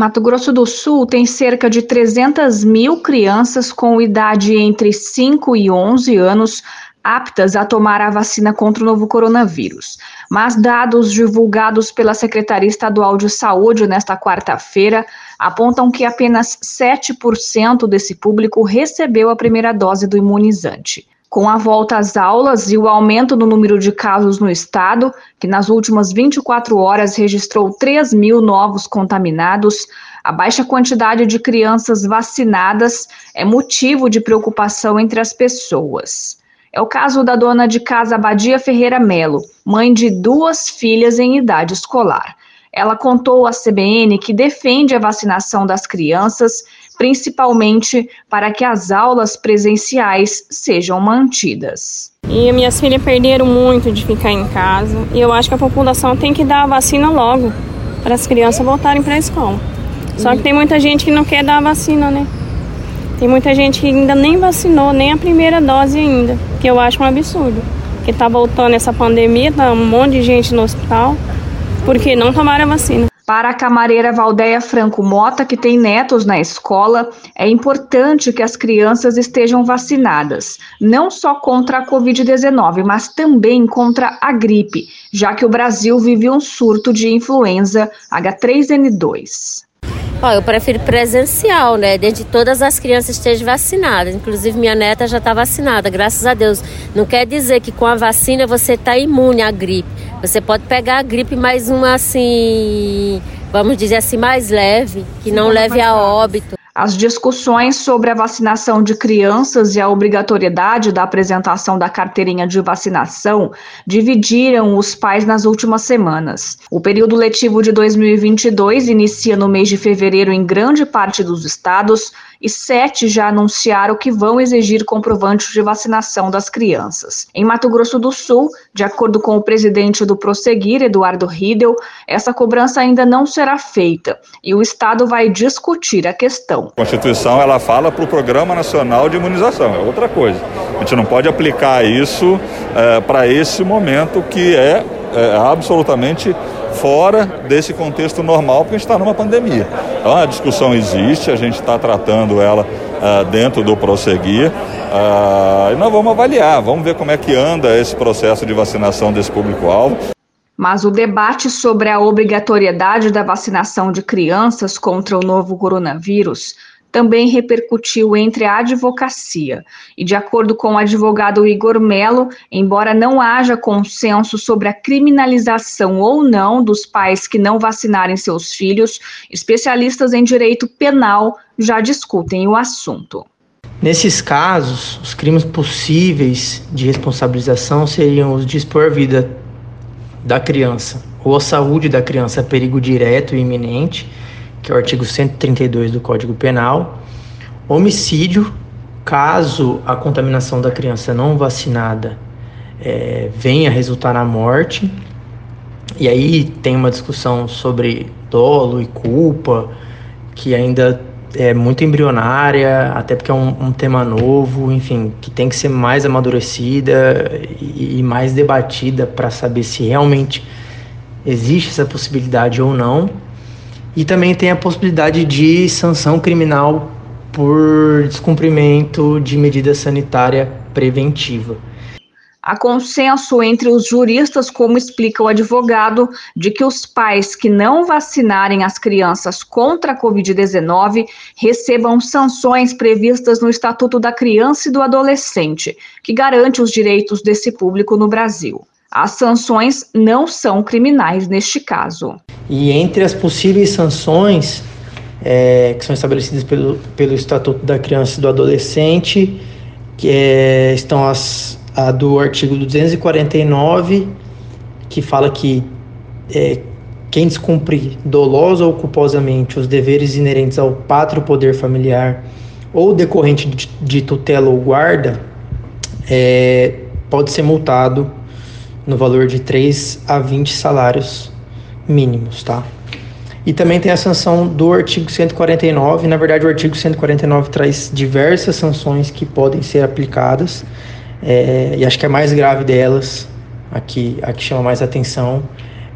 Mato Grosso do Sul tem cerca de 300 mil crianças com idade entre 5 e 11 anos aptas a tomar a vacina contra o novo coronavírus. Mas dados divulgados pela Secretaria Estadual de Saúde nesta quarta-feira apontam que apenas 7% desse público recebeu a primeira dose do imunizante. Com a volta às aulas e o aumento no número de casos no estado, que nas últimas 24 horas registrou 3 mil novos contaminados, a baixa quantidade de crianças vacinadas é motivo de preocupação entre as pessoas. É o caso da dona de casa Badia Ferreira Melo, mãe de duas filhas em idade escolar. Ela contou à CBN que defende a vacinação das crianças, principalmente para que as aulas presenciais sejam mantidas. E minhas filhas perderam muito de ficar em casa, e eu acho que a população tem que dar a vacina logo para as crianças voltarem para a escola. Só que tem muita gente que não quer dar a vacina, né? Tem muita gente que ainda nem vacinou, nem a primeira dose ainda, que eu acho um absurdo. Que tá voltando essa pandemia, tá um monte de gente no hospital, porque não tomaram a vacina. Para a camareira Valdeia Franco Mota, que tem netos na escola, é importante que as crianças estejam vacinadas, não só contra a Covid-19, mas também contra a gripe, já que o Brasil vive um surto de influenza H3N2. Ó, eu prefiro presencial, né? Desde todas as crianças estejam vacinadas. Inclusive minha neta já está vacinada, graças a Deus. Não quer dizer que com a vacina você está imune à gripe. Você pode pegar a gripe mais uma assim, vamos dizer assim, mais leve, que não leve a óbito. As discussões sobre a vacinação de crianças e a obrigatoriedade da apresentação da carteirinha de vacinação dividiram os pais nas últimas semanas. O período letivo de 2022 inicia no mês de fevereiro em grande parte dos estados e sete já anunciaram que vão exigir comprovantes de vacinação das crianças. Em Mato Grosso do Sul, de acordo com o presidente do Prosseguir, Eduardo Riedel, essa cobrança ainda não será feita e o Estado vai discutir a questão. A Constituição ela fala para o Programa Nacional de Imunização, é outra coisa. A gente não pode aplicar isso é, para esse momento que é, é absolutamente fora desse contexto normal, porque a gente está numa pandemia. Então a discussão existe, a gente está tratando ela uh, dentro do prosseguir uh, e nós vamos avaliar, vamos ver como é que anda esse processo de vacinação desse público-alvo. Mas o debate sobre a obrigatoriedade da vacinação de crianças contra o novo coronavírus também repercutiu entre a advocacia. E, de acordo com o advogado Igor Melo, embora não haja consenso sobre a criminalização ou não dos pais que não vacinarem seus filhos, especialistas em direito penal já discutem o assunto. Nesses casos, os crimes possíveis de responsabilização seriam os de expor a vida da criança ou a saúde da criança a perigo direto e iminente que é o artigo 132 do Código Penal. Homicídio, caso a contaminação da criança não vacinada é, venha resultar na morte. E aí tem uma discussão sobre dolo e culpa, que ainda é muito embrionária, até porque é um, um tema novo, enfim, que tem que ser mais amadurecida e, e mais debatida para saber se realmente existe essa possibilidade ou não. E também tem a possibilidade de sanção criminal por descumprimento de medida sanitária preventiva. Há consenso entre os juristas, como explica o advogado, de que os pais que não vacinarem as crianças contra a Covid-19 recebam sanções previstas no Estatuto da Criança e do Adolescente, que garante os direitos desse público no Brasil. As sanções não são criminais neste caso. E entre as possíveis sanções é, que são estabelecidas pelo, pelo Estatuto da Criança e do Adolescente, que é, estão as, a do artigo 249, que fala que é, quem descumprir dolosa ou culposamente os deveres inerentes ao pátrio poder familiar ou decorrente de, de tutela ou guarda, é, pode ser multado no valor de 3 a 20 salários mínimos, tá? E também tem a sanção do artigo 149. Na verdade, o artigo 149 traz diversas sanções que podem ser aplicadas. É, e acho que a mais grave delas, a que, a que chama mais atenção,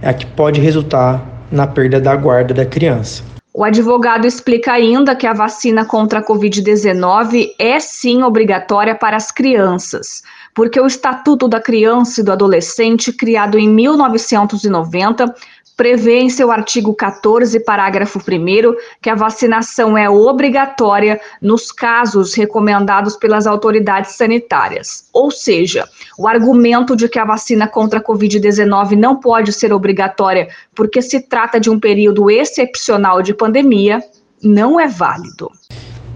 é a que pode resultar na perda da guarda da criança. O advogado explica ainda que a vacina contra a Covid-19 é sim obrigatória para as crianças, porque o Estatuto da Criança e do Adolescente, criado em 1990, prevê em seu artigo 14, parágrafo 1, que a vacinação é obrigatória nos casos recomendados pelas autoridades sanitárias. Ou seja, o argumento de que a vacina contra a Covid-19 não pode ser obrigatória porque se trata de um período excepcional de pandemia não é válido.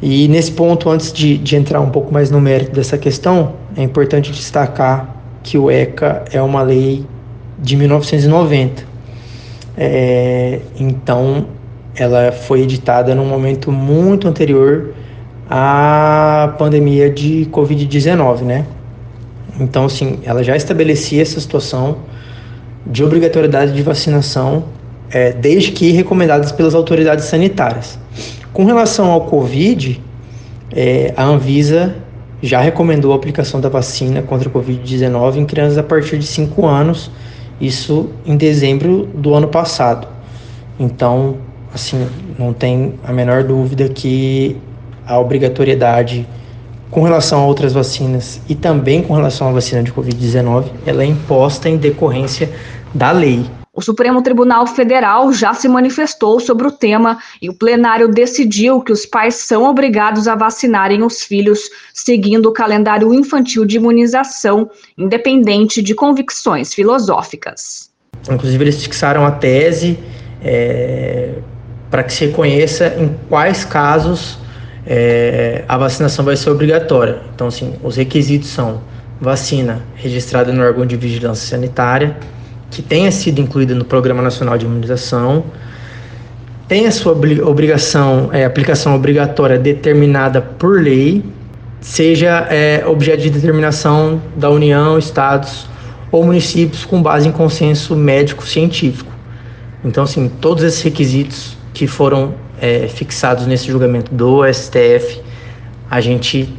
E nesse ponto, antes de, de entrar um pouco mais no mérito dessa questão, é importante destacar que o ECA é uma lei de 1990 é, então, ela foi editada num momento muito anterior à pandemia de Covid-19, né? Então, assim, ela já estabelecia essa situação de obrigatoriedade de vacinação, é, desde que recomendadas pelas autoridades sanitárias. Com relação ao Covid, é, a Anvisa já recomendou a aplicação da vacina contra a Covid-19 em crianças a partir de 5 anos isso em dezembro do ano passado. Então, assim, não tem a menor dúvida que a obrigatoriedade com relação a outras vacinas e também com relação à vacina de Covid-19, ela é imposta em decorrência da lei. O Supremo Tribunal Federal já se manifestou sobre o tema e o plenário decidiu que os pais são obrigados a vacinarem os filhos seguindo o calendário infantil de imunização, independente de convicções filosóficas. Inclusive, eles fixaram a tese é, para que se reconheça em quais casos é, a vacinação vai ser obrigatória. Então, assim, os requisitos são vacina registrada no órgão de vigilância sanitária que tenha sido incluída no Programa Nacional de Imunização, tenha sua obrigação, é, aplicação obrigatória determinada por lei, seja é, objeto de determinação da União, Estados ou municípios com base em consenso médico-científico. Então, assim, todos esses requisitos que foram é, fixados nesse julgamento do STF, a gente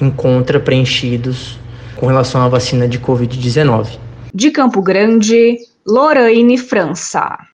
encontra preenchidos com relação à vacina de Covid-19. De Campo Grande, Lorraine França.